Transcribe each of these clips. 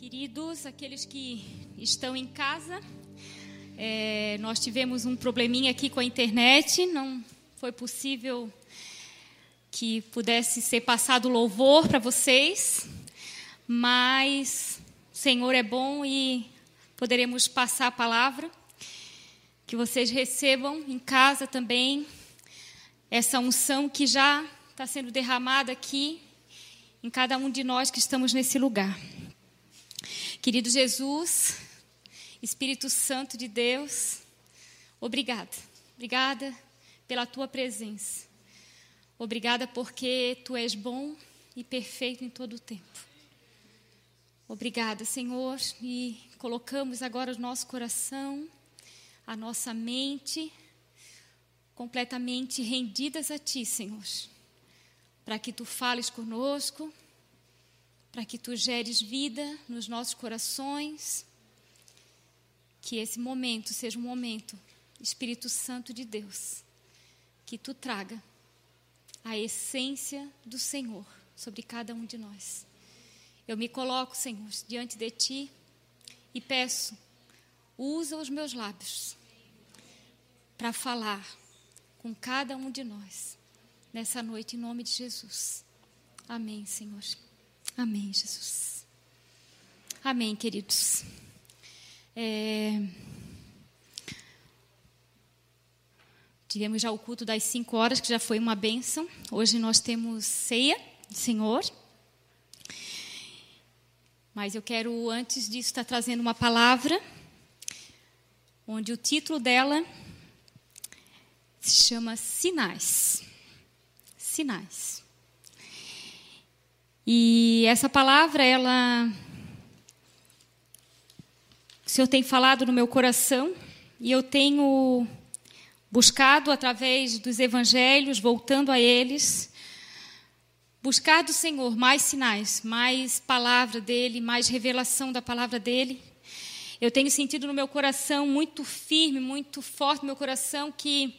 Queridos, aqueles que estão em casa, é, nós tivemos um probleminha aqui com a internet, não foi possível que pudesse ser passado louvor para vocês, mas o Senhor é bom e poderemos passar a palavra. Que vocês recebam em casa também essa unção que já está sendo derramada aqui em cada um de nós que estamos nesse lugar. Querido Jesus, Espírito Santo de Deus, obrigada. Obrigada pela tua presença. Obrigada porque tu és bom e perfeito em todo o tempo. Obrigada, Senhor, e colocamos agora o nosso coração a nossa mente completamente rendidas a Ti, Senhor, para que Tu fales conosco, para que Tu geres vida nos nossos corações, que esse momento seja um momento, Espírito Santo de Deus, que Tu traga a essência do Senhor sobre cada um de nós. Eu me coloco, Senhor, diante de Ti e peço, usa os meus lábios para falar com cada um de nós nessa noite, em nome de Jesus. Amém, Senhor. Amém, Jesus. Amém, queridos. É... Tivemos já o culto das cinco horas, que já foi uma bênção. Hoje nós temos ceia do Senhor. Mas eu quero, antes disso, estar trazendo uma palavra, onde o título dela se chama Sinais. Sinais. E essa palavra, ela. O Senhor tem falado no meu coração e eu tenho buscado através dos evangelhos, voltando a eles, buscar do Senhor mais sinais, mais palavra dele, mais revelação da palavra dele. Eu tenho sentido no meu coração muito firme, muito forte no meu coração que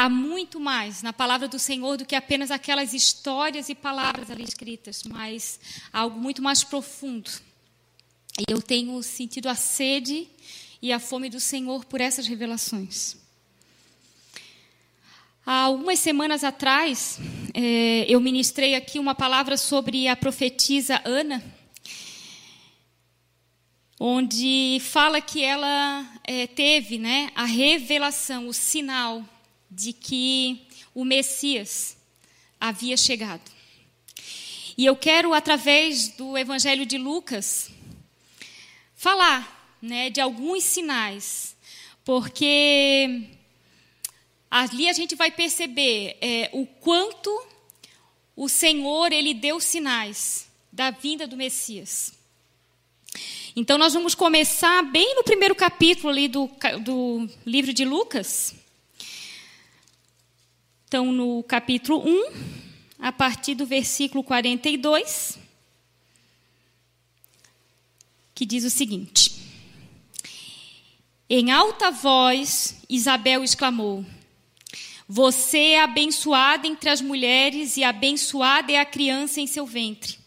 Há muito mais na palavra do Senhor do que apenas aquelas histórias e palavras ali escritas, mas algo muito mais profundo. E eu tenho sentido a sede e a fome do Senhor por essas revelações. Há algumas semanas atrás, é, eu ministrei aqui uma palavra sobre a profetisa Ana, onde fala que ela é, teve né, a revelação, o sinal de que o Messias havia chegado. E eu quero, através do Evangelho de Lucas, falar né, de alguns sinais, porque ali a gente vai perceber é, o quanto o Senhor ele deu sinais da vinda do Messias. Então nós vamos começar bem no primeiro capítulo ali do, do livro de Lucas. Então, no capítulo 1, a partir do versículo 42, que diz o seguinte: Em alta voz, Isabel exclamou: Você é abençoada entre as mulheres, e abençoada é a criança em seu ventre.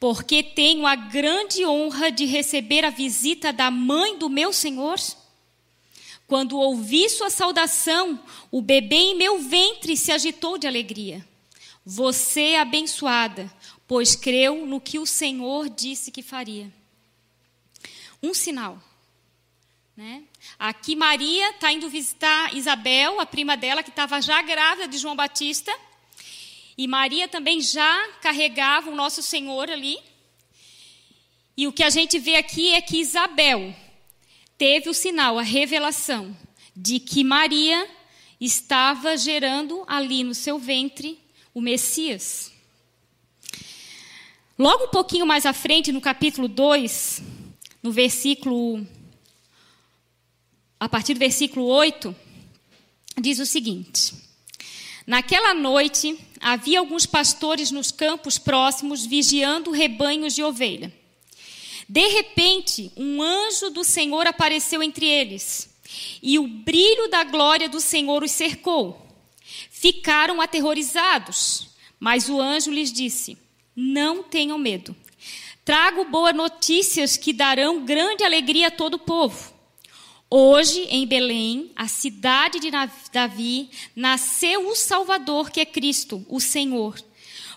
Porque tenho a grande honra de receber a visita da mãe do meu Senhor. Quando ouvi sua saudação, o bebê em meu ventre se agitou de alegria. Você é abençoada, pois creu no que o Senhor disse que faria. Um sinal. Né? Aqui Maria está indo visitar Isabel, a prima dela, que estava já grávida de João Batista. E Maria também já carregava o nosso Senhor ali. E o que a gente vê aqui é que Isabel teve o sinal, a revelação, de que Maria estava gerando ali no seu ventre o Messias. Logo um pouquinho mais à frente, no capítulo 2, no versículo. A partir do versículo 8, diz o seguinte: Naquela noite havia alguns pastores nos campos próximos vigiando rebanhos de ovelha. De repente, um anjo do Senhor apareceu entre eles, e o brilho da glória do Senhor os cercou. Ficaram aterrorizados, mas o anjo lhes disse: Não tenham medo. Trago boas notícias que darão grande alegria a todo o povo. Hoje, em Belém, a cidade de Davi, nasceu o Salvador, que é Cristo, o Senhor.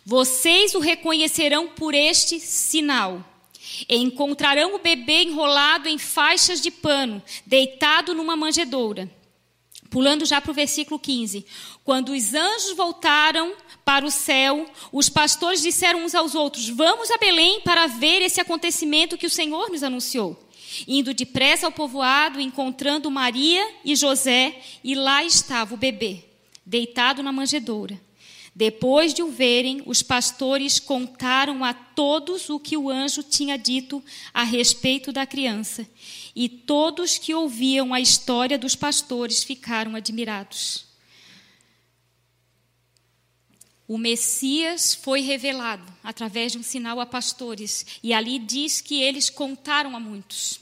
Vocês o reconhecerão por este sinal. Encontrarão o bebê enrolado em faixas de pano, deitado numa manjedoura. Pulando já para o versículo 15. Quando os anjos voltaram para o céu, os pastores disseram uns aos outros: Vamos a Belém para ver esse acontecimento que o Senhor nos anunciou. Indo depressa ao povoado, encontrando Maria e José, e lá estava o bebê, deitado na manjedoura. Depois de o verem, os pastores contaram a todos o que o anjo tinha dito a respeito da criança. E todos que ouviam a história dos pastores ficaram admirados. O Messias foi revelado através de um sinal a pastores, e ali diz que eles contaram a muitos.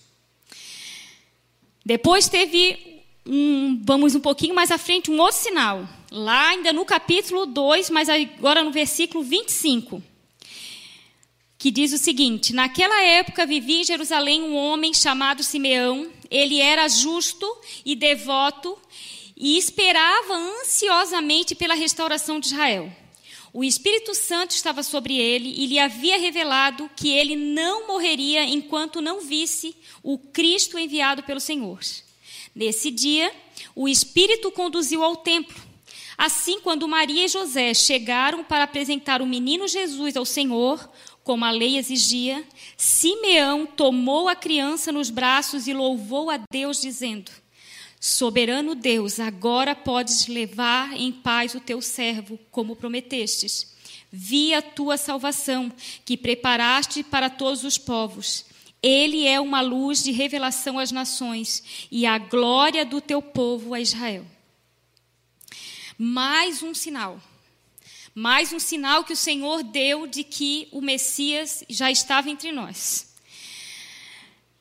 Depois teve um, vamos um pouquinho mais à frente, um outro sinal, lá ainda no capítulo 2, mas agora no versículo 25, que diz o seguinte: Naquela época vivia em Jerusalém um homem chamado Simeão, ele era justo e devoto e esperava ansiosamente pela restauração de Israel. O Espírito Santo estava sobre ele e lhe havia revelado que ele não morreria enquanto não visse o Cristo enviado pelo Senhor. Nesse dia, o Espírito conduziu ao templo. Assim, quando Maria e José chegaram para apresentar o menino Jesus ao Senhor, como a lei exigia, Simeão tomou a criança nos braços e louvou a Deus, dizendo: Soberano Deus, agora podes levar em paz o teu servo, como prometestes. Vi a tua salvação, que preparaste para todos os povos. Ele é uma luz de revelação às nações e a glória do teu povo a Israel. Mais um sinal. Mais um sinal que o Senhor deu de que o Messias já estava entre nós.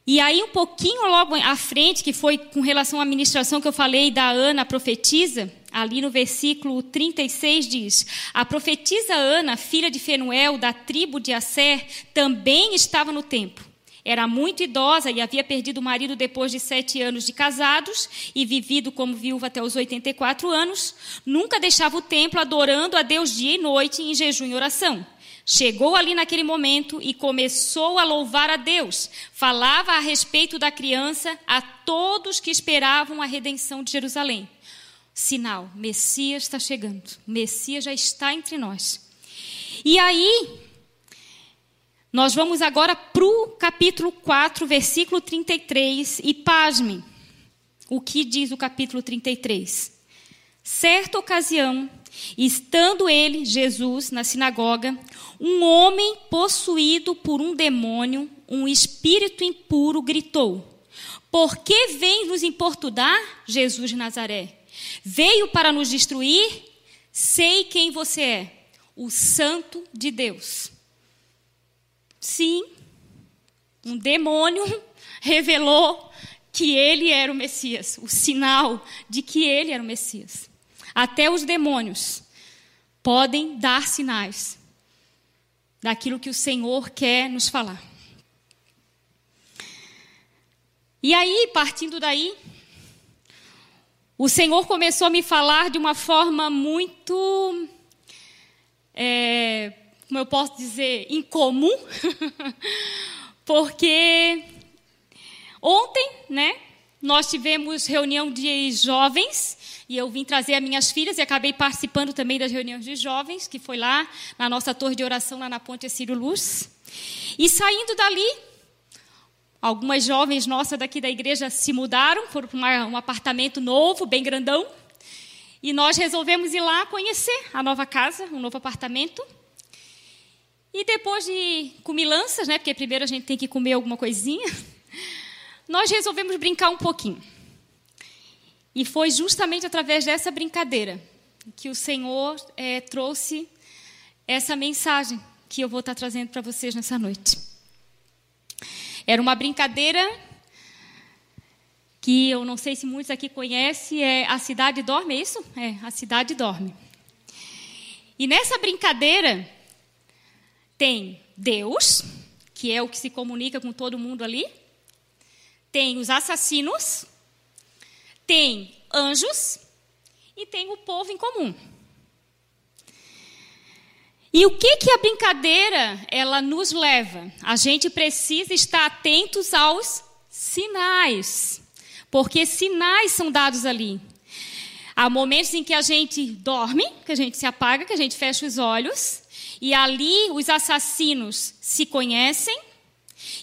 E aí, um pouquinho logo à frente, que foi com relação à ministração que eu falei da Ana, a profetisa, ali no versículo 36 diz: A profetisa Ana, filha de Fenuel, da tribo de Asser, também estava no templo. Era muito idosa e havia perdido o marido depois de sete anos de casados e vivido como viúva até os 84 anos. Nunca deixava o templo adorando a Deus dia e noite em jejum e oração. Chegou ali naquele momento e começou a louvar a Deus. Falava a respeito da criança a todos que esperavam a redenção de Jerusalém. Sinal, Messias está chegando. Messias já está entre nós. E aí, nós vamos agora para o capítulo 4, versículo 33, e pasme o que diz o capítulo 33. Certa ocasião, Estando ele, Jesus, na sinagoga, um homem possuído por um demônio, um espírito impuro, gritou: Por que vem nos importunar, Jesus de Nazaré? Veio para nos destruir? Sei quem você é, o Santo de Deus. Sim, um demônio revelou que ele era o Messias, o sinal de que ele era o Messias. Até os demônios podem dar sinais daquilo que o Senhor quer nos falar. E aí, partindo daí, o Senhor começou a me falar de uma forma muito, é, como eu posso dizer, incomum, porque ontem, né, nós tivemos reunião de jovens e eu vim trazer as minhas filhas e acabei participando também das reuniões de jovens, que foi lá na nossa torre de oração, lá na Ponte Círio Luz. E saindo dali, algumas jovens nossas daqui da igreja se mudaram, foram para um apartamento novo, bem grandão. E nós resolvemos ir lá conhecer a nova casa, um novo apartamento. E depois de comilanças, né, porque primeiro a gente tem que comer alguma coisinha, nós resolvemos brincar um pouquinho. E foi justamente através dessa brincadeira que o Senhor é, trouxe essa mensagem que eu vou estar trazendo para vocês nessa noite. Era uma brincadeira que eu não sei se muitos aqui conhecem, é A Cidade Dorme, é isso? É, A Cidade Dorme. E nessa brincadeira tem Deus, que é o que se comunica com todo mundo ali. Tem os assassinos, tem anjos e tem o povo em comum. E o que que a brincadeira ela nos leva? A gente precisa estar atentos aos sinais, porque sinais são dados ali. Há momentos em que a gente dorme, que a gente se apaga, que a gente fecha os olhos, e ali os assassinos se conhecem,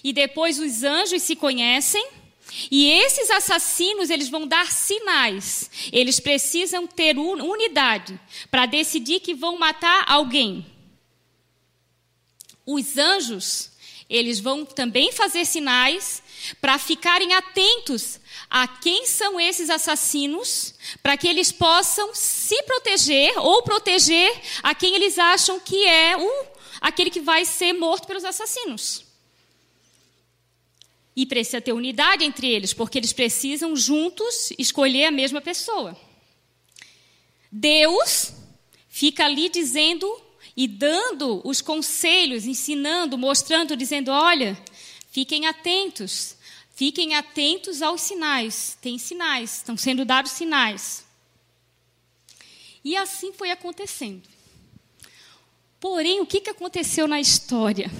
e depois os anjos se conhecem, e esses assassinos, eles vão dar sinais. Eles precisam ter unidade para decidir que vão matar alguém. Os anjos, eles vão também fazer sinais para ficarem atentos a quem são esses assassinos, para que eles possam se proteger ou proteger a quem eles acham que é o aquele que vai ser morto pelos assassinos. E precisa ter unidade entre eles, porque eles precisam juntos escolher a mesma pessoa. Deus fica ali dizendo e dando os conselhos, ensinando, mostrando, dizendo: olha, fiquem atentos, fiquem atentos aos sinais. Tem sinais, estão sendo dados sinais. E assim foi acontecendo. Porém, o que, aconteceu na história?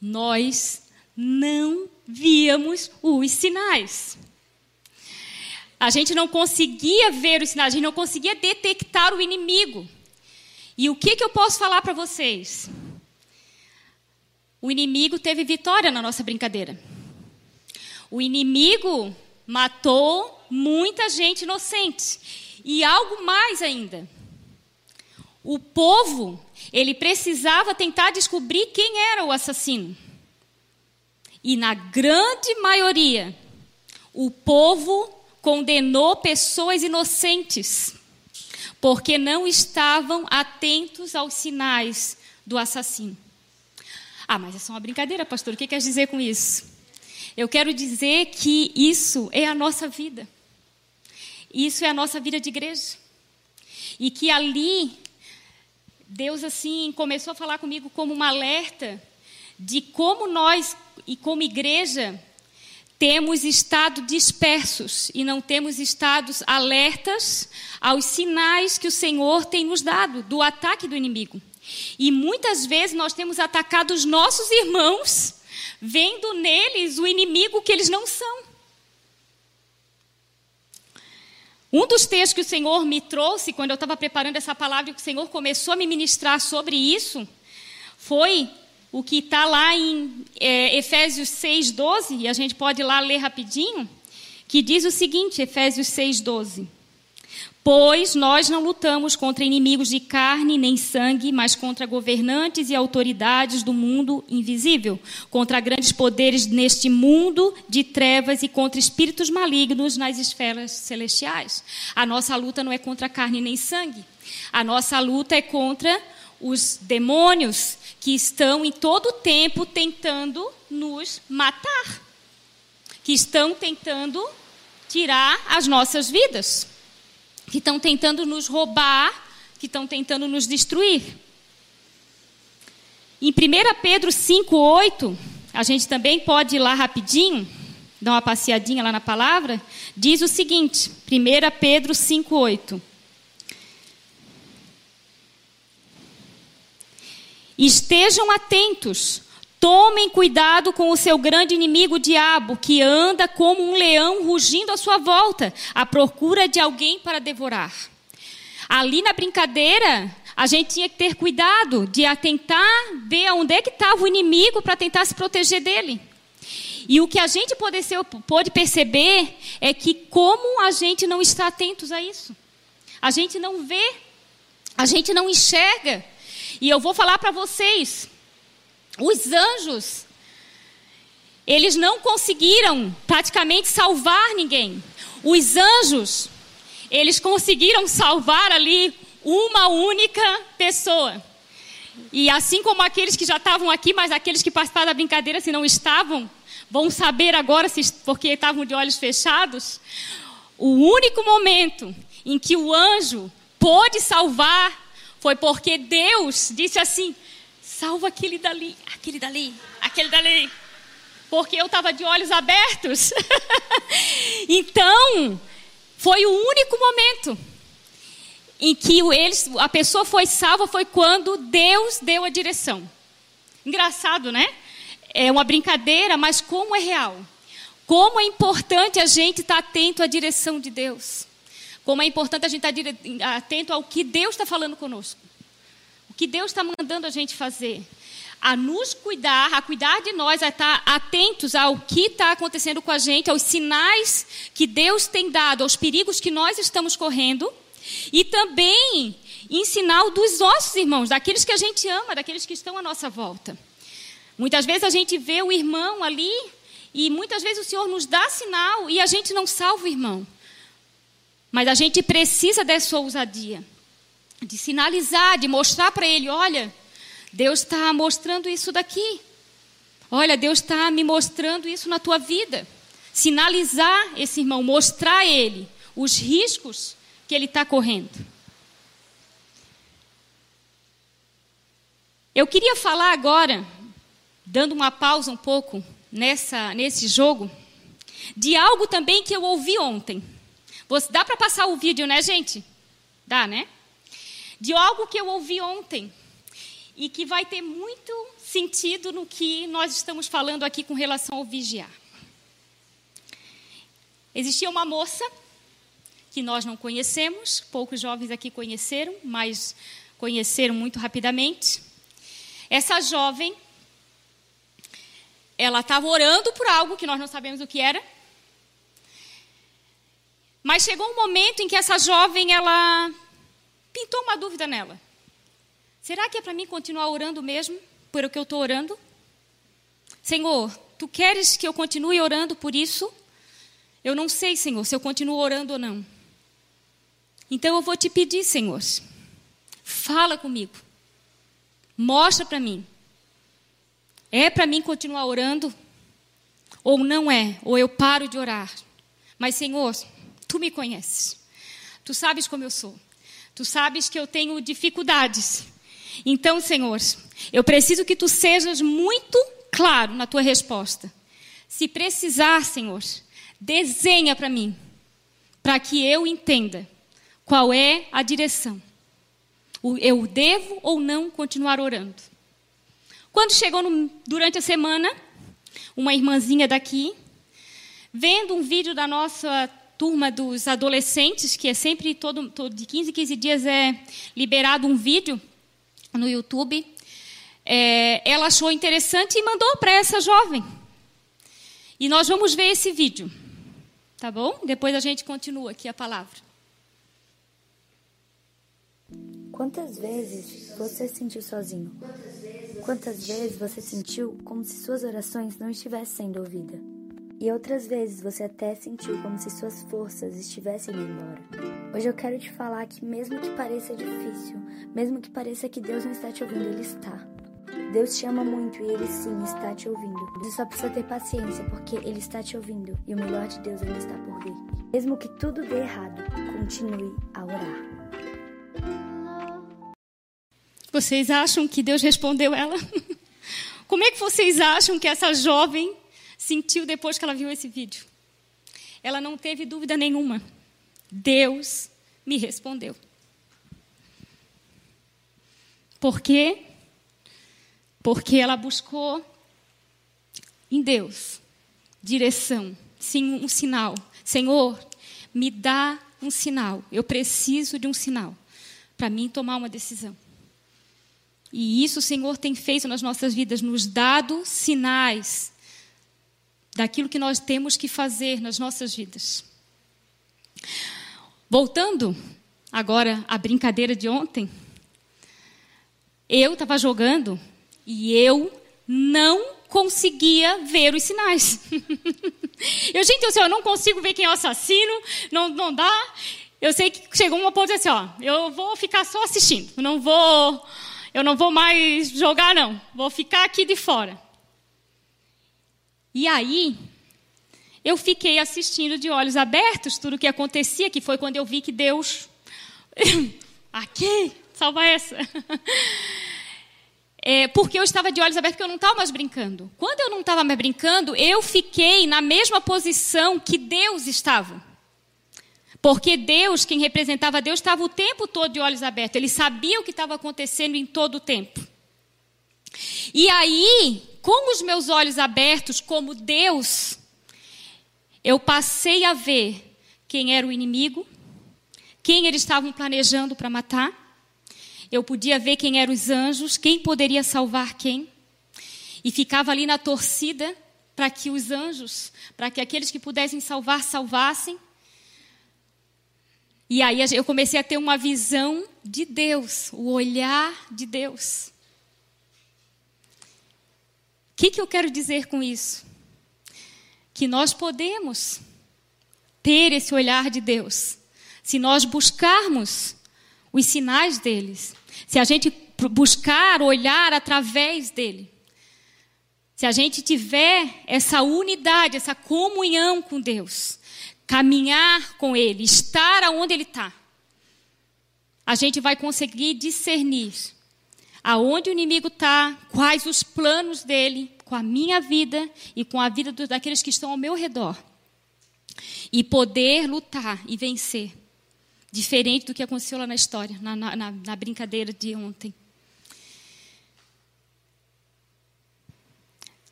Nós não víamos os sinais. A gente não conseguia ver os sinais, a gente não conseguia detectar o inimigo. E o que, que eu posso falar para vocês? O inimigo teve vitória na nossa brincadeira. O inimigo matou muita gente inocente. E algo mais ainda. O povo, ele precisava tentar descobrir quem era o assassino. E na grande maioria, o povo condenou pessoas inocentes porque não estavam atentos aos sinais do assassino. Ah, mas é só uma brincadeira, pastor. O que quer dizer com isso? Eu quero dizer que isso é a nossa vida. Isso é a nossa vida de igreja. E que ali, Deus assim começou a falar comigo como um alerta de como nós, e como igreja, temos estado dispersos e não temos estado alertas aos sinais que o Senhor tem nos dado do ataque do inimigo. E muitas vezes nós temos atacado os nossos irmãos, vendo neles o inimigo que eles não são. Um dos textos que o Senhor me trouxe quando eu estava preparando essa palavra e que o Senhor começou a me ministrar sobre isso foi o que está lá em é, Efésios 6, 12, e a gente pode ir lá ler rapidinho, que diz o seguinte, Efésios 6, 12. Pois nós não lutamos contra inimigos de carne nem sangue, mas contra governantes e autoridades do mundo invisível, contra grandes poderes neste mundo de trevas e contra espíritos malignos nas esferas celestiais. A nossa luta não é contra carne nem sangue. A nossa luta é contra os demônios que estão em todo o tempo tentando nos matar, que estão tentando tirar as nossas vidas, que estão tentando nos roubar, que estão tentando nos destruir. Em 1 Pedro 5,8, a gente também pode ir lá rapidinho, dar uma passeadinha lá na palavra, diz o seguinte, 1 Pedro 5,8. Estejam atentos, tomem cuidado com o seu grande inimigo, o diabo, que anda como um leão rugindo à sua volta, à procura de alguém para devorar. Ali na brincadeira, a gente tinha que ter cuidado de atentar, ver onde é que estava o inimigo para tentar se proteger dele. E o que a gente pode perceber é que como a gente não está atentos a isso. A gente não vê, a gente não enxerga. E eu vou falar para vocês: os anjos, eles não conseguiram praticamente salvar ninguém. Os anjos, eles conseguiram salvar ali uma única pessoa. E assim como aqueles que já estavam aqui, mas aqueles que participaram da brincadeira, se não estavam, vão saber agora, se, porque estavam de olhos fechados. O único momento em que o anjo pôde salvar foi porque Deus disse assim: salva aquele dali, aquele dali, aquele dali. Porque eu estava de olhos abertos. então, foi o único momento em que eles, a pessoa foi salva foi quando Deus deu a direção. Engraçado, né? É uma brincadeira, mas como é real. Como é importante a gente estar tá atento à direção de Deus. Como é importante a gente estar atento ao que Deus está falando conosco. O que Deus está mandando a gente fazer. A nos cuidar, a cuidar de nós, a estar atentos ao que está acontecendo com a gente, aos sinais que Deus tem dado, aos perigos que nós estamos correndo e também ensinar o dos nossos irmãos, daqueles que a gente ama, daqueles que estão à nossa volta. Muitas vezes a gente vê o irmão ali e muitas vezes o Senhor nos dá sinal e a gente não salva o irmão. Mas a gente precisa dessa ousadia, de sinalizar, de mostrar para ele: olha, Deus está mostrando isso daqui. Olha, Deus está me mostrando isso na tua vida. Sinalizar esse irmão, mostrar a ele os riscos que ele está correndo. Eu queria falar agora, dando uma pausa um pouco nessa, nesse jogo, de algo também que eu ouvi ontem. Você, dá para passar o vídeo, né, gente? Dá, né? De algo que eu ouvi ontem e que vai ter muito sentido no que nós estamos falando aqui com relação ao vigiar. Existia uma moça que nós não conhecemos, poucos jovens aqui conheceram, mas conheceram muito rapidamente. Essa jovem, ela estava orando por algo que nós não sabemos o que era. Mas chegou um momento em que essa jovem, ela pintou uma dúvida nela. Será que é para mim continuar orando mesmo por o que eu estou orando? Senhor, tu queres que eu continue orando por isso? Eu não sei, Senhor, se eu continuo orando ou não. Então eu vou te pedir, Senhor, fala comigo. Mostra para mim. É para mim continuar orando? Ou não é? Ou eu paro de orar? Mas, Senhor, tu me conheces. Tu sabes como eu sou. Tu sabes que eu tenho dificuldades. Então, Senhor, eu preciso que tu sejas muito claro na tua resposta. Se precisar, Senhor, desenha para mim, para que eu entenda qual é a direção? Eu devo ou não continuar orando? Quando chegou no, durante a semana, uma irmãzinha daqui, vendo um vídeo da nossa turma dos adolescentes, que é sempre todo, todo de 15 em 15 dias é liberado um vídeo no YouTube, é, ela achou interessante e mandou para essa jovem. E nós vamos ver esse vídeo, tá bom? Depois a gente continua aqui a palavra. Quantas vezes você se sentiu sozinho? Quantas vezes você sentiu como se suas orações não estivessem sendo ouvidas? E outras vezes você até sentiu como se suas forças estivessem indo embora. Hoje eu quero te falar que, mesmo que pareça difícil, mesmo que pareça que Deus não está te ouvindo, Ele está. Deus te ama muito e Ele sim está te ouvindo. Você só precisa ter paciência porque Ele está te ouvindo e o melhor de Deus ainda está por vir. Mesmo que tudo dê errado, continue a orar. Vocês acham que Deus respondeu ela? Como é que vocês acham que essa jovem sentiu depois que ela viu esse vídeo? Ela não teve dúvida nenhuma. Deus me respondeu. Por quê? Porque ela buscou em Deus direção, sim, um sinal. Senhor, me dá um sinal. Eu preciso de um sinal para mim tomar uma decisão. E isso o Senhor tem feito nas nossas vidas, nos dado sinais daquilo que nós temos que fazer nas nossas vidas. Voltando agora à brincadeira de ontem, eu estava jogando e eu não conseguia ver os sinais. eu, gente, eu, sei, eu não consigo ver quem é o assassino, não, não dá. Eu sei que chegou uma ponto assim, ó, eu vou ficar só assistindo, não vou eu não vou mais jogar, não. Vou ficar aqui de fora. E aí, eu fiquei assistindo de olhos abertos tudo o que acontecia, que foi quando eu vi que Deus. aqui, salva essa. é, porque eu estava de olhos abertos, porque eu não estava mais brincando. Quando eu não estava mais brincando, eu fiquei na mesma posição que Deus estava. Porque Deus, quem representava Deus, estava o tempo todo de olhos abertos. Ele sabia o que estava acontecendo em todo o tempo. E aí, com os meus olhos abertos, como Deus, eu passei a ver quem era o inimigo, quem eles estavam planejando para matar. Eu podia ver quem eram os anjos, quem poderia salvar quem. E ficava ali na torcida para que os anjos, para que aqueles que pudessem salvar, salvassem. E aí eu comecei a ter uma visão de Deus, o olhar de Deus. Que, que eu quero dizer com isso? Que nós podemos ter esse olhar de Deus se nós buscarmos os sinais deles, se a gente buscar olhar através dele, se a gente tiver essa unidade, essa comunhão com Deus, caminhar com Ele, estar aonde Ele está, a gente vai conseguir discernir aonde o inimigo está, quais os planos dele com a minha vida e com a vida daqueles que estão ao meu redor. E poder lutar e vencer. Diferente do que aconteceu lá na história, na, na, na brincadeira de ontem.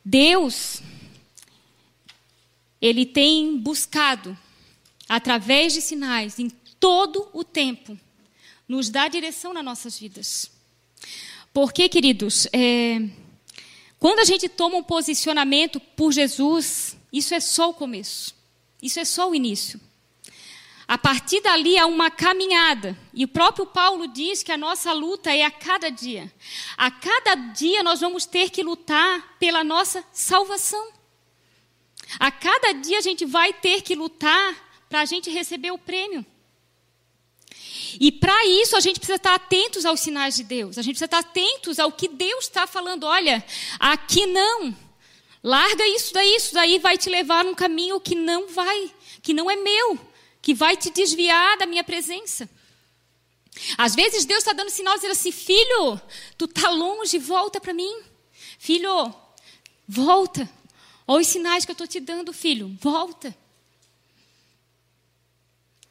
Deus, Ele tem buscado através de sinais, em todo o tempo, nos dá direção nas nossas vidas. Porque, queridos, é, quando a gente toma um posicionamento por Jesus, isso é só o começo, isso é só o início. A partir dali há uma caminhada. E o próprio Paulo diz que a nossa luta é a cada dia. A cada dia nós vamos ter que lutar pela nossa salvação. A cada dia a gente vai ter que lutar para a gente receber o prêmio. E para isso a gente precisa estar atentos aos sinais de Deus. A gente precisa estar atentos ao que Deus está falando. Olha, aqui não. Larga isso daí, isso daí vai te levar num caminho que não vai, que não é meu, que vai te desviar da minha presença. Às vezes Deus está dando sinal dizendo assim: filho, tu está longe, volta para mim. Filho, volta. Olha os sinais que eu estou te dando, filho, volta.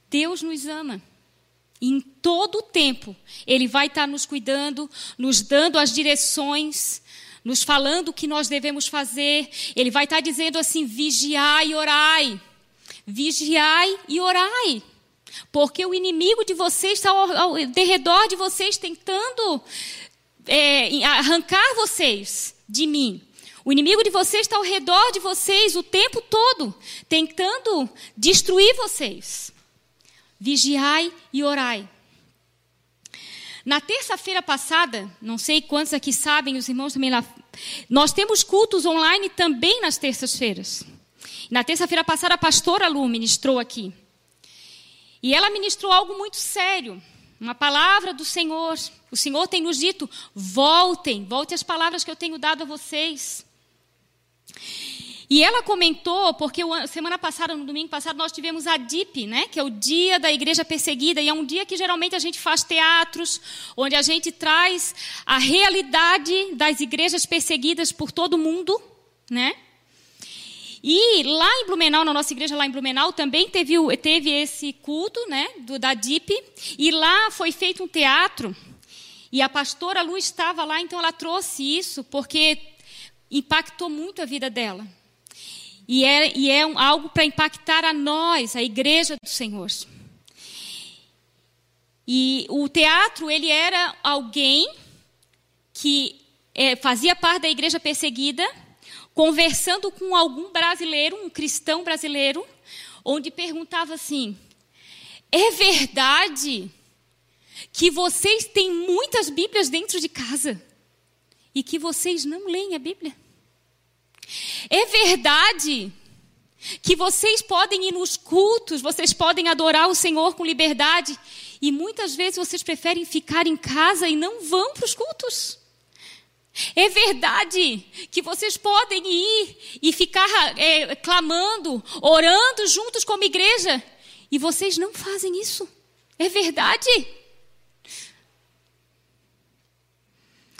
Deus nos ama. Em todo o tempo, Ele vai estar nos cuidando, nos dando as direções, nos falando o que nós devemos fazer. Ele vai estar dizendo assim: vigiai e orai. Vigiai e orai. Porque o inimigo de vocês está ao, ao redor de vocês tentando é, arrancar vocês de mim. O inimigo de vocês está ao redor de vocês o tempo todo, tentando destruir vocês vigiai e orai. Na terça-feira passada, não sei quantos aqui sabem, os irmãos também lá, nós temos cultos online também nas terças-feiras. Na terça-feira passada, a pastora Lu ministrou aqui. E ela ministrou algo muito sério, uma palavra do Senhor. O Senhor tem nos dito: voltem, voltem as palavras que eu tenho dado a vocês. E ela comentou, porque semana passada, no domingo passado, nós tivemos a DIP, né, que é o Dia da Igreja Perseguida, e é um dia que geralmente a gente faz teatros, onde a gente traz a realidade das igrejas perseguidas por todo o mundo, né? E lá em Blumenau, na nossa igreja lá em Blumenau, também teve, teve esse culto, né, do, da DIP, e lá foi feito um teatro, e a pastora Lu estava lá, então ela trouxe isso, porque impactou muito a vida dela. E é, e é um, algo para impactar a nós, a igreja do Senhor. E o teatro, ele era alguém que é, fazia parte da igreja perseguida, conversando com algum brasileiro, um cristão brasileiro, onde perguntava assim: é verdade que vocês têm muitas Bíblias dentro de casa e que vocês não leem a Bíblia? É verdade que vocês podem ir nos cultos, vocês podem adorar o Senhor com liberdade, e muitas vezes vocês preferem ficar em casa e não vão para os cultos. É verdade que vocês podem ir e ficar é, clamando, orando juntos como igreja, e vocês não fazem isso. É verdade.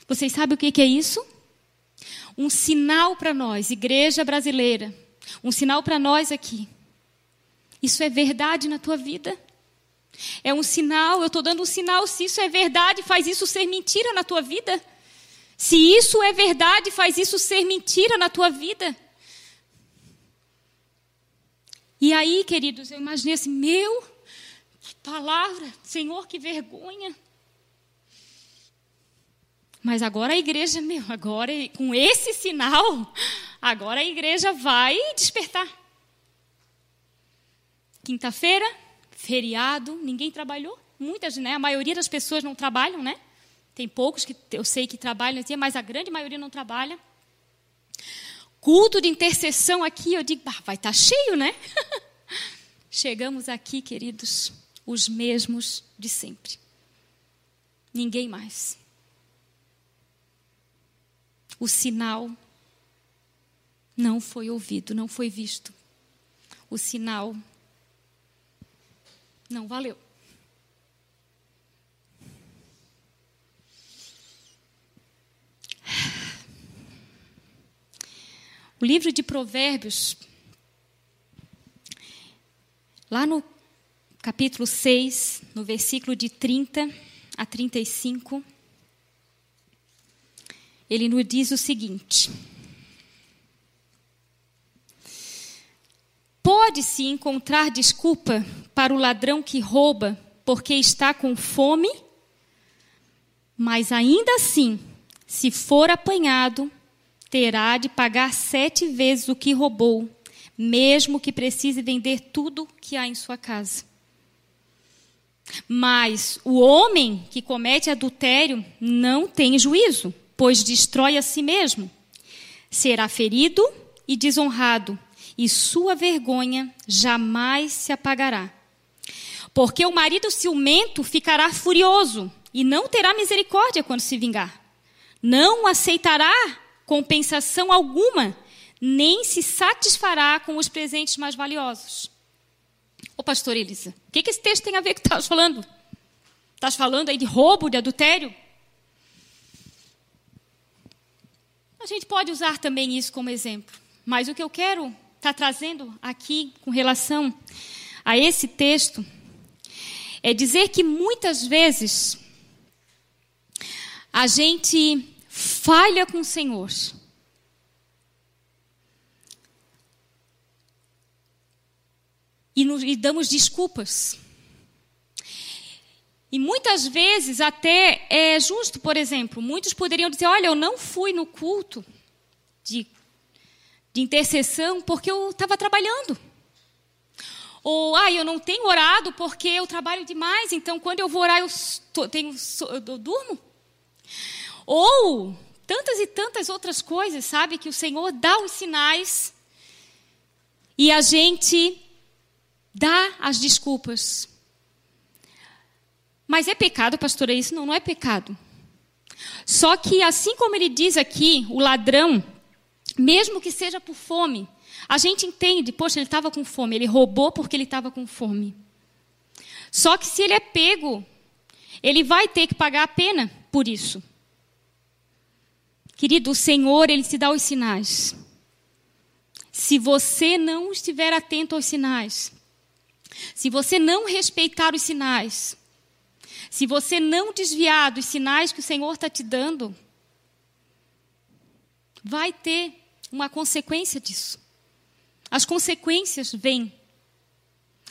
Vocês sabem o que é isso? Um sinal para nós, igreja brasileira. Um sinal para nós aqui. Isso é verdade na tua vida? É um sinal, eu estou dando um sinal. Se isso é verdade, faz isso ser mentira na tua vida? Se isso é verdade, faz isso ser mentira na tua vida? E aí, queridos, eu imaginei assim: meu, que palavra, Senhor, que vergonha. Mas agora a igreja, meu, agora com esse sinal, agora a igreja vai despertar. Quinta-feira, feriado, ninguém trabalhou. Muitas, né? A maioria das pessoas não trabalham, né? Tem poucos que eu sei que trabalham, mas a grande maioria não trabalha. Culto de intercessão aqui, eu digo, vai estar tá cheio, né? Chegamos aqui, queridos, os mesmos de sempre. Ninguém mais. O sinal não foi ouvido, não foi visto. O sinal não valeu. O livro de Provérbios, lá no capítulo 6, no versículo de 30 a 35, ele nos diz o seguinte: Pode-se encontrar desculpa para o ladrão que rouba porque está com fome, mas ainda assim, se for apanhado, terá de pagar sete vezes o que roubou, mesmo que precise vender tudo que há em sua casa. Mas o homem que comete adultério não tem juízo, pois destrói a si mesmo. Será ferido e desonrado, e sua vergonha jamais se apagará. Porque o marido ciumento ficará furioso e não terá misericórdia quando se vingar. Não aceitará compensação alguma, nem se satisfará com os presentes mais valiosos. Ô pastor Elisa, o que, que esse texto tem a ver com o que estás falando? Estás falando aí de roubo, de adultério? A gente pode usar também isso como exemplo, mas o que eu quero está trazendo aqui com relação a esse texto é dizer que muitas vezes a gente falha com o Senhor. E, nos, e damos desculpas. E muitas vezes até é justo, por exemplo, muitos poderiam dizer: Olha, eu não fui no culto de de intercessão porque eu estava trabalhando. Ou, ah, eu não tenho orado porque eu trabalho demais, então quando eu vou orar eu, tenho, eu durmo. Ou tantas e tantas outras coisas, sabe? Que o Senhor dá os sinais e a gente dá as desculpas. Mas é pecado, pastora? Isso não, não é pecado. Só que, assim como ele diz aqui, o ladrão mesmo que seja por fome. A gente entende, poxa, ele estava com fome, ele roubou porque ele estava com fome. Só que se ele é pego, ele vai ter que pagar a pena por isso. Querido, o Senhor, ele te dá os sinais. Se você não estiver atento aos sinais, se você não respeitar os sinais, se você não desviar dos sinais que o Senhor está te dando, vai ter uma consequência disso. As consequências vêm.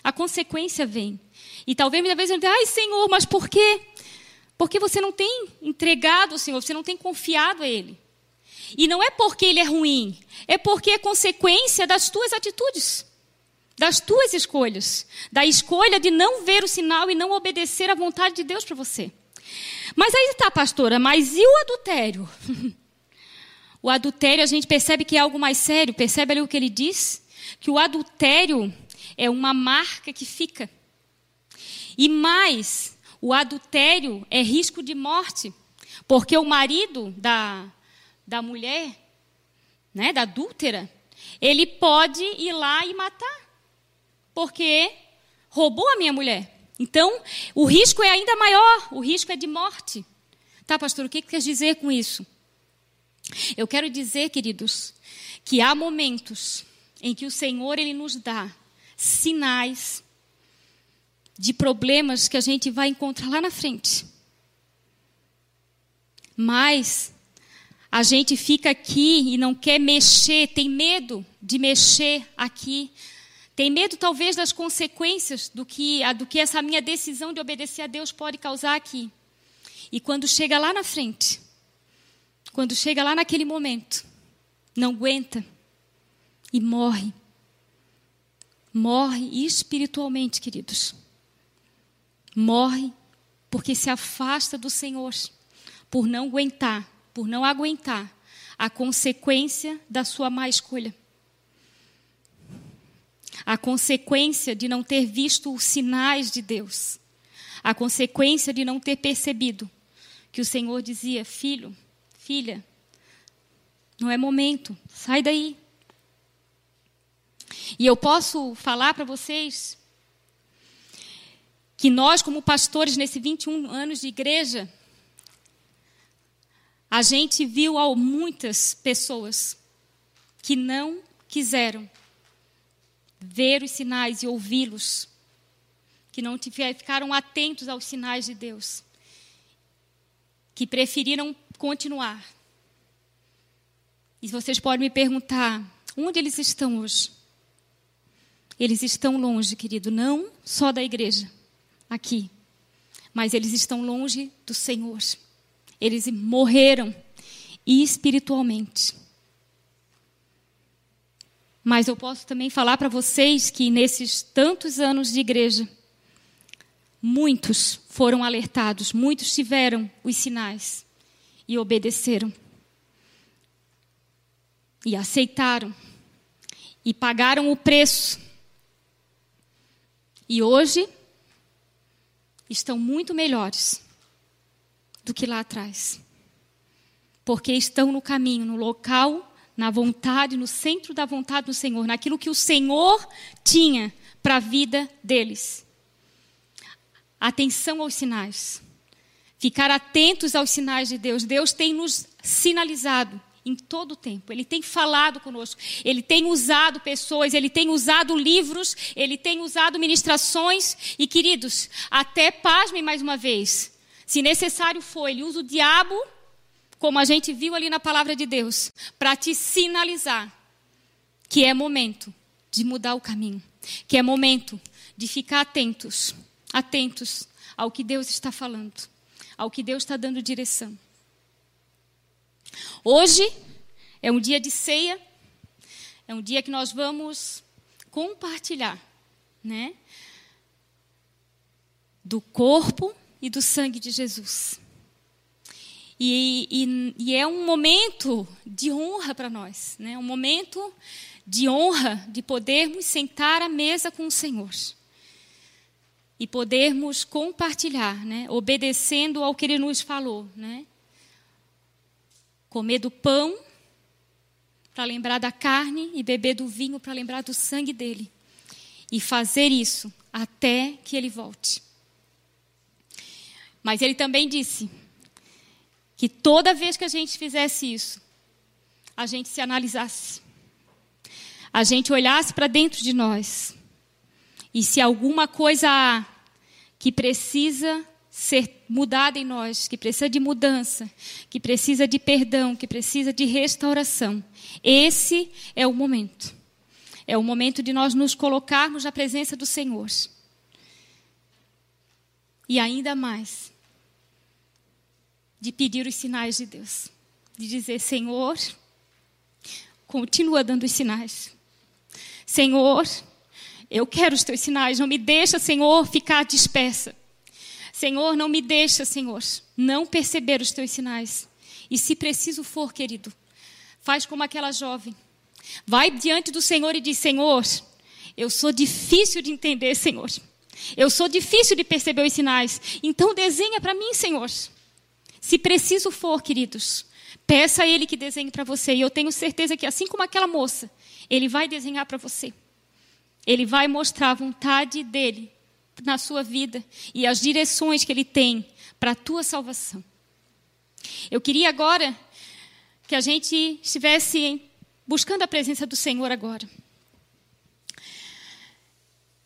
A consequência vem. E talvez muitas vezes eu diga, ai Senhor, mas por quê? Porque você não tem entregado ao Senhor, você não tem confiado a Ele. E não é porque Ele é ruim, é porque é consequência das tuas atitudes, das tuas escolhas, da escolha de não ver o sinal e não obedecer à vontade de Deus para você. Mas aí está, pastora, mas e o adultério? O adultério, a gente percebe que é algo mais sério. Percebe ali o que ele diz? Que o adultério é uma marca que fica. E mais, o adultério é risco de morte. Porque o marido da, da mulher, né, da adúltera, ele pode ir lá e matar. Porque roubou a minha mulher. Então, o risco é ainda maior, o risco é de morte. Tá, pastor, o que quer dizer com isso? Eu quero dizer, queridos, que há momentos em que o Senhor ele nos dá sinais de problemas que a gente vai encontrar lá na frente. Mas a gente fica aqui e não quer mexer, tem medo de mexer aqui. Tem medo, talvez, das consequências do que, do que essa minha decisão de obedecer a Deus pode causar aqui. E quando chega lá na frente, quando chega lá naquele momento, não aguenta e morre. Morre espiritualmente, queridos. Morre porque se afasta do Senhor, por não aguentar, por não aguentar a consequência da sua má escolha. A consequência de não ter visto os sinais de Deus. A consequência de não ter percebido que o Senhor dizia: Filho, filha, não é momento, sai daí. E eu posso falar para vocês que nós, como pastores, nesses 21 anos de igreja, a gente viu muitas pessoas que não quiseram ver os sinais e ouvi-los, que não ficaram atentos aos sinais de Deus, que preferiram continuar. E vocês podem me perguntar: onde eles estão hoje? Eles estão longe, querido, não só da igreja, aqui, mas eles estão longe do Senhor. Eles morreram espiritualmente. Mas eu posso também falar para vocês que nesses tantos anos de igreja, muitos foram alertados, muitos tiveram os sinais e obedeceram. E aceitaram. E pagaram o preço e hoje estão muito melhores do que lá atrás. Porque estão no caminho, no local, na vontade, no centro da vontade do Senhor, naquilo que o Senhor tinha para a vida deles. Atenção aos sinais. Ficar atentos aos sinais de Deus. Deus tem nos sinalizado em todo o tempo. Ele tem falado conosco, ele tem usado pessoas, ele tem usado livros, ele tem usado ministrações. E, queridos, até pasmem mais uma vez, se necessário for, ele usa o diabo, como a gente viu ali na palavra de Deus, para te sinalizar que é momento de mudar o caminho, que é momento de ficar atentos, atentos ao que Deus está falando, ao que Deus está dando direção. Hoje é um dia de ceia, é um dia que nós vamos compartilhar, né? Do corpo e do sangue de Jesus. E, e, e é um momento de honra para nós, né? um momento de honra de podermos sentar à mesa com o Senhor e podermos compartilhar, né? obedecendo ao que Ele nos falou. Né? Comer do pão para lembrar da carne e beber do vinho para lembrar do sangue dele. E fazer isso até que ele volte. Mas ele também disse que toda vez que a gente fizesse isso, a gente se analisasse, a gente olhasse para dentro de nós, e se alguma coisa há que precisa ser mudada em nós, que precisa de mudança, que precisa de perdão, que precisa de restauração. Esse é o momento. É o momento de nós nos colocarmos na presença do Senhor. E ainda mais, de pedir os sinais de Deus. De dizer: Senhor, continua dando os sinais. Senhor, eu quero os teus sinais. Não me deixa, Senhor, ficar dispersa. Senhor, não me deixa, Senhor, não perceber os teus sinais. E se preciso for, querido, faz como aquela jovem. Vai diante do Senhor e diz: Senhor, eu sou difícil de entender, Senhor. Eu sou difícil de perceber os sinais. Então desenha para mim, Senhor. Se preciso for, queridos, peça a Ele que desenhe para você. E eu tenho certeza que, assim como aquela moça, Ele vai desenhar para você. Ele vai mostrar a vontade dele na sua vida e as direções que Ele tem para a tua salvação. Eu queria agora que a gente estivesse buscando a presença do Senhor agora.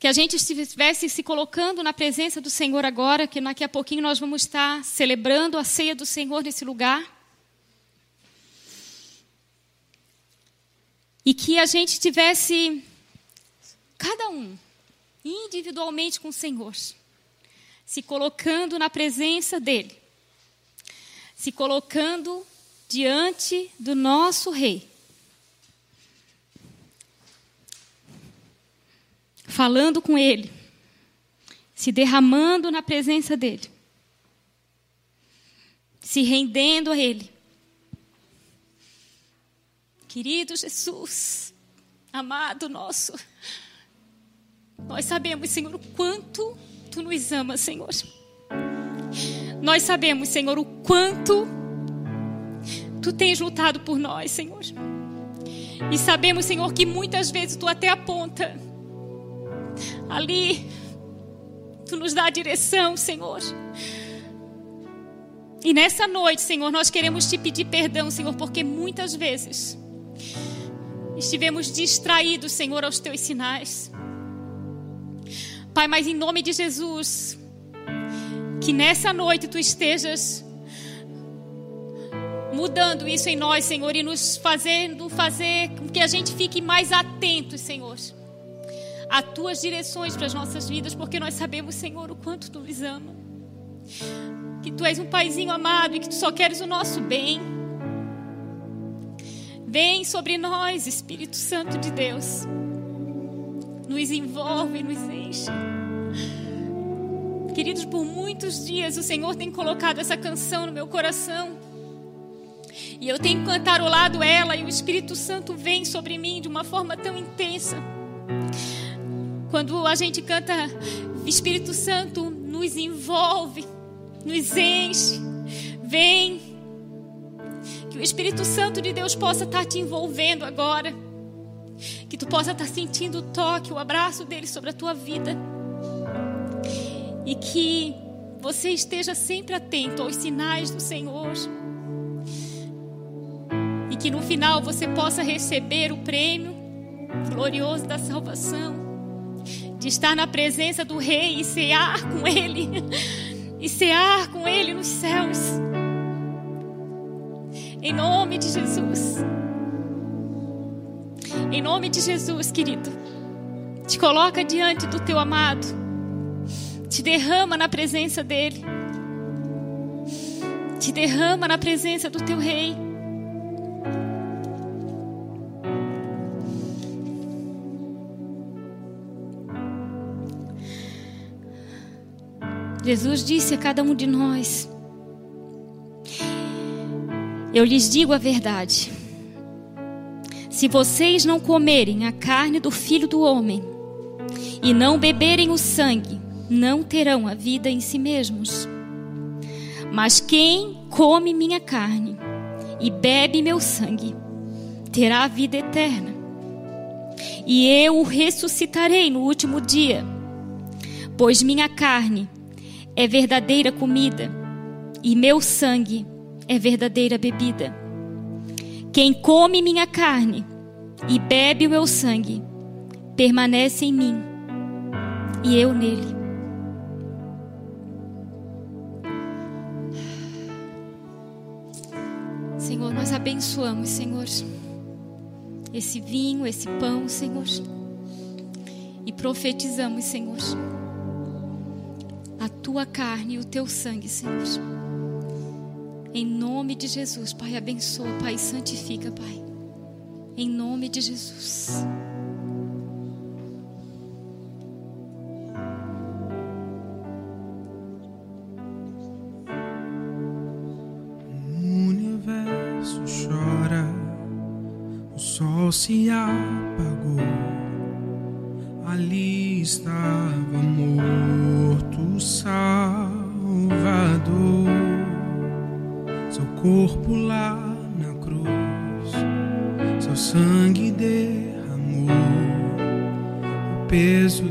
Que a gente estivesse se colocando na presença do Senhor agora, que daqui a pouquinho nós vamos estar celebrando a ceia do Senhor nesse lugar. E que a gente tivesse, cada um, individualmente com o Senhor, se colocando na presença dEle, se colocando diante do nosso Rei. Falando com Ele, se derramando na presença dEle, se rendendo a Ele. Querido Jesus, amado nosso, nós sabemos, Senhor, o quanto tu nos amas, Senhor. Nós sabemos, Senhor, o quanto tu tens lutado por nós, Senhor. E sabemos, Senhor, que muitas vezes tu até aponta ali, tu nos dá a direção, Senhor. E nessa noite, Senhor, nós queremos te pedir perdão, Senhor, porque muitas vezes estivemos distraídos, Senhor, aos teus sinais. Pai, mas em nome de Jesus, que nessa noite tu estejas mudando isso em nós, Senhor, e nos fazendo fazer com que a gente fique mais atentos, Senhor, a tuas direções para as nossas vidas, porque nós sabemos, Senhor, o quanto tu nos ama. Que tu és um paizinho amado e que tu só queres o nosso bem. Vem sobre nós, Espírito Santo de Deus. Nos envolve, nos enche. Queridos, por muitos dias o Senhor tem colocado essa canção no meu coração. E eu tenho cantarolado ela e o Espírito Santo vem sobre mim de uma forma tão intensa. Quando a gente canta, Espírito Santo nos envolve, nos enche, vem que o Espírito Santo de Deus possa estar te envolvendo agora. Que tu possa estar sentindo o toque, o abraço dele sobre a tua vida. E que você esteja sempre atento aos sinais do Senhor. E que no final você possa receber o prêmio glorioso da salvação. De estar na presença do Rei e cear com Ele. E cear com Ele nos céus. Em nome de Jesus. Em nome de Jesus, querido. Te coloca diante do teu amado. Te derrama na presença dele. Te derrama na presença do teu rei. Jesus disse a cada um de nós: eu lhes digo a verdade. Se vocês não comerem a carne do filho do homem e não beberem o sangue, não terão a vida em si mesmos. Mas quem come minha carne e bebe meu sangue, terá a vida eterna. E eu o ressuscitarei no último dia, pois minha carne é verdadeira comida e meu sangue é verdadeira bebida. Quem come minha carne e bebe o meu sangue, permanece em mim e eu nele. Senhor, nós abençoamos, Senhor, esse vinho, esse pão, Senhor, e profetizamos, Senhor, a tua carne e o teu sangue, Senhor em nome de Jesus, Pai, abençoa, Pai, santifica, Pai. Em nome de Jesus. Se apagou. Ali estava corpo lá na cruz, seu sangue derramou. O peso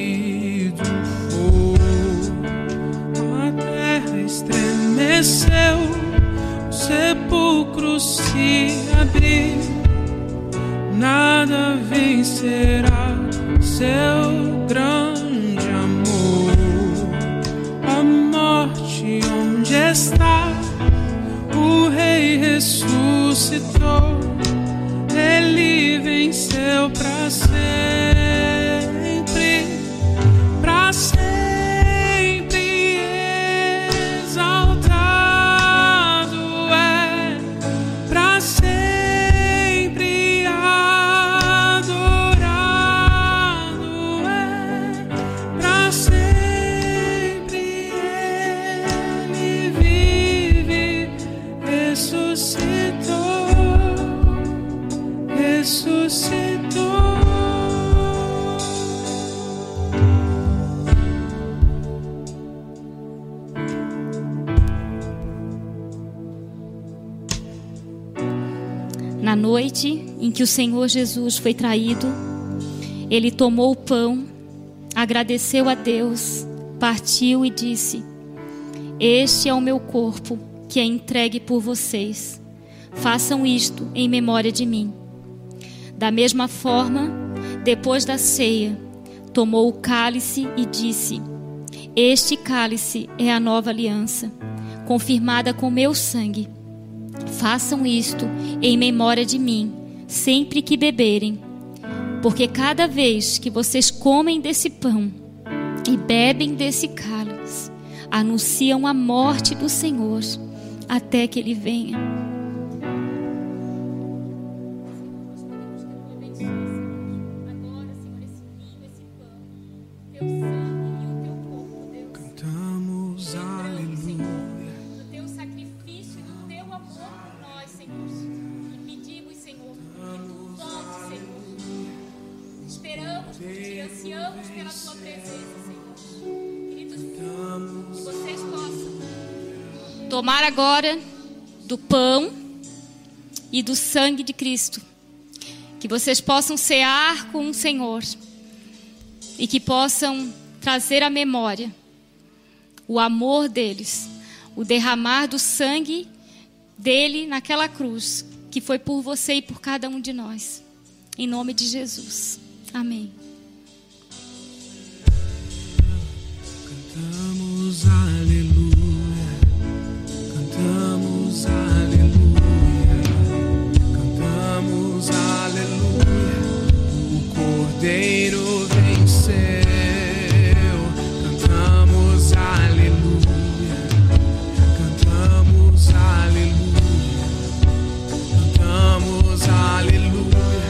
noite em que o Senhor Jesus foi traído, ele tomou o pão, agradeceu a Deus, partiu e disse: Este é o meu corpo que é entregue por vocês. Façam isto em memória de mim. Da mesma forma, depois da ceia, tomou o cálice e disse: Este cálice é a nova aliança, confirmada com meu sangue. Façam isto em memória de mim, sempre que beberem. Porque cada vez que vocês comem desse pão e bebem desse cálice, anunciam a morte do Senhor até que ele venha. Tomar agora do pão e do sangue de Cristo. Que vocês possam cear com o Senhor e que possam trazer à memória o amor deles, o derramar do sangue dele naquela cruz, que foi por você e por cada um de nós. Em nome de Jesus. Amém. Cantamos aleluia. Cantamos aleluia, cantamos aleluia. O cordeiro venceu. Cantamos aleluia, cantamos aleluia, cantamos aleluia.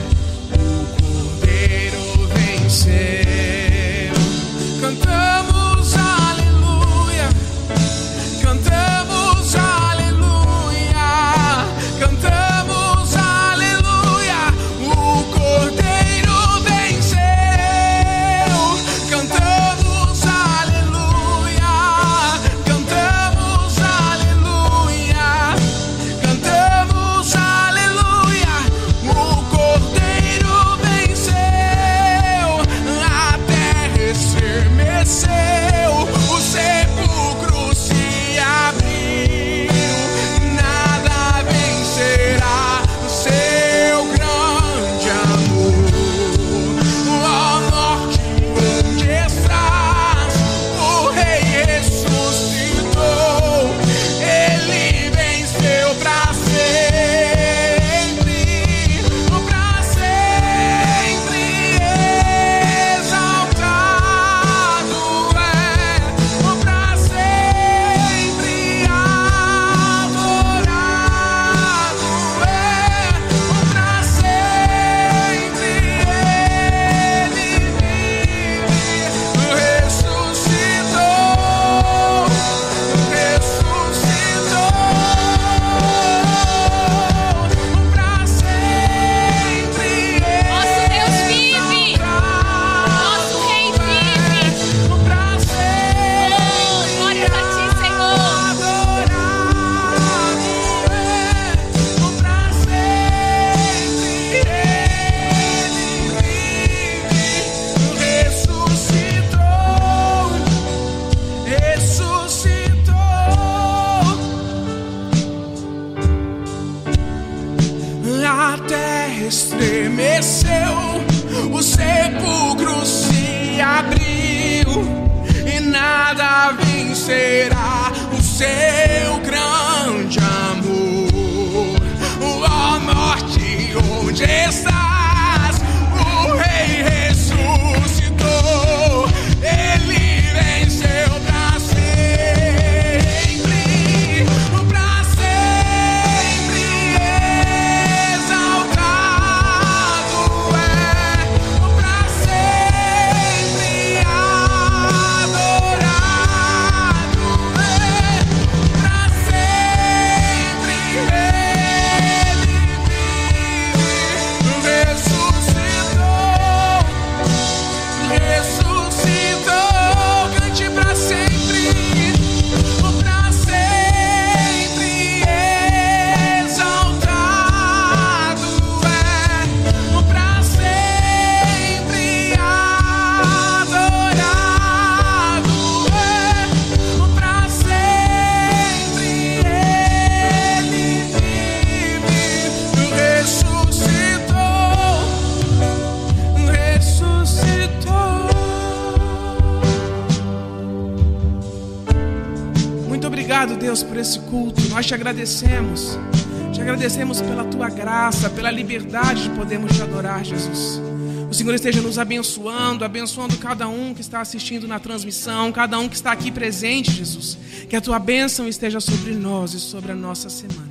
O cordeiro venceu. Onde estás? Te agradecemos. Te agradecemos pela tua graça, pela liberdade de podermos te adorar, Jesus. O Senhor esteja nos abençoando, abençoando cada um que está assistindo na transmissão, cada um que está aqui presente, Jesus. Que a tua bênção esteja sobre nós e sobre a nossa semana.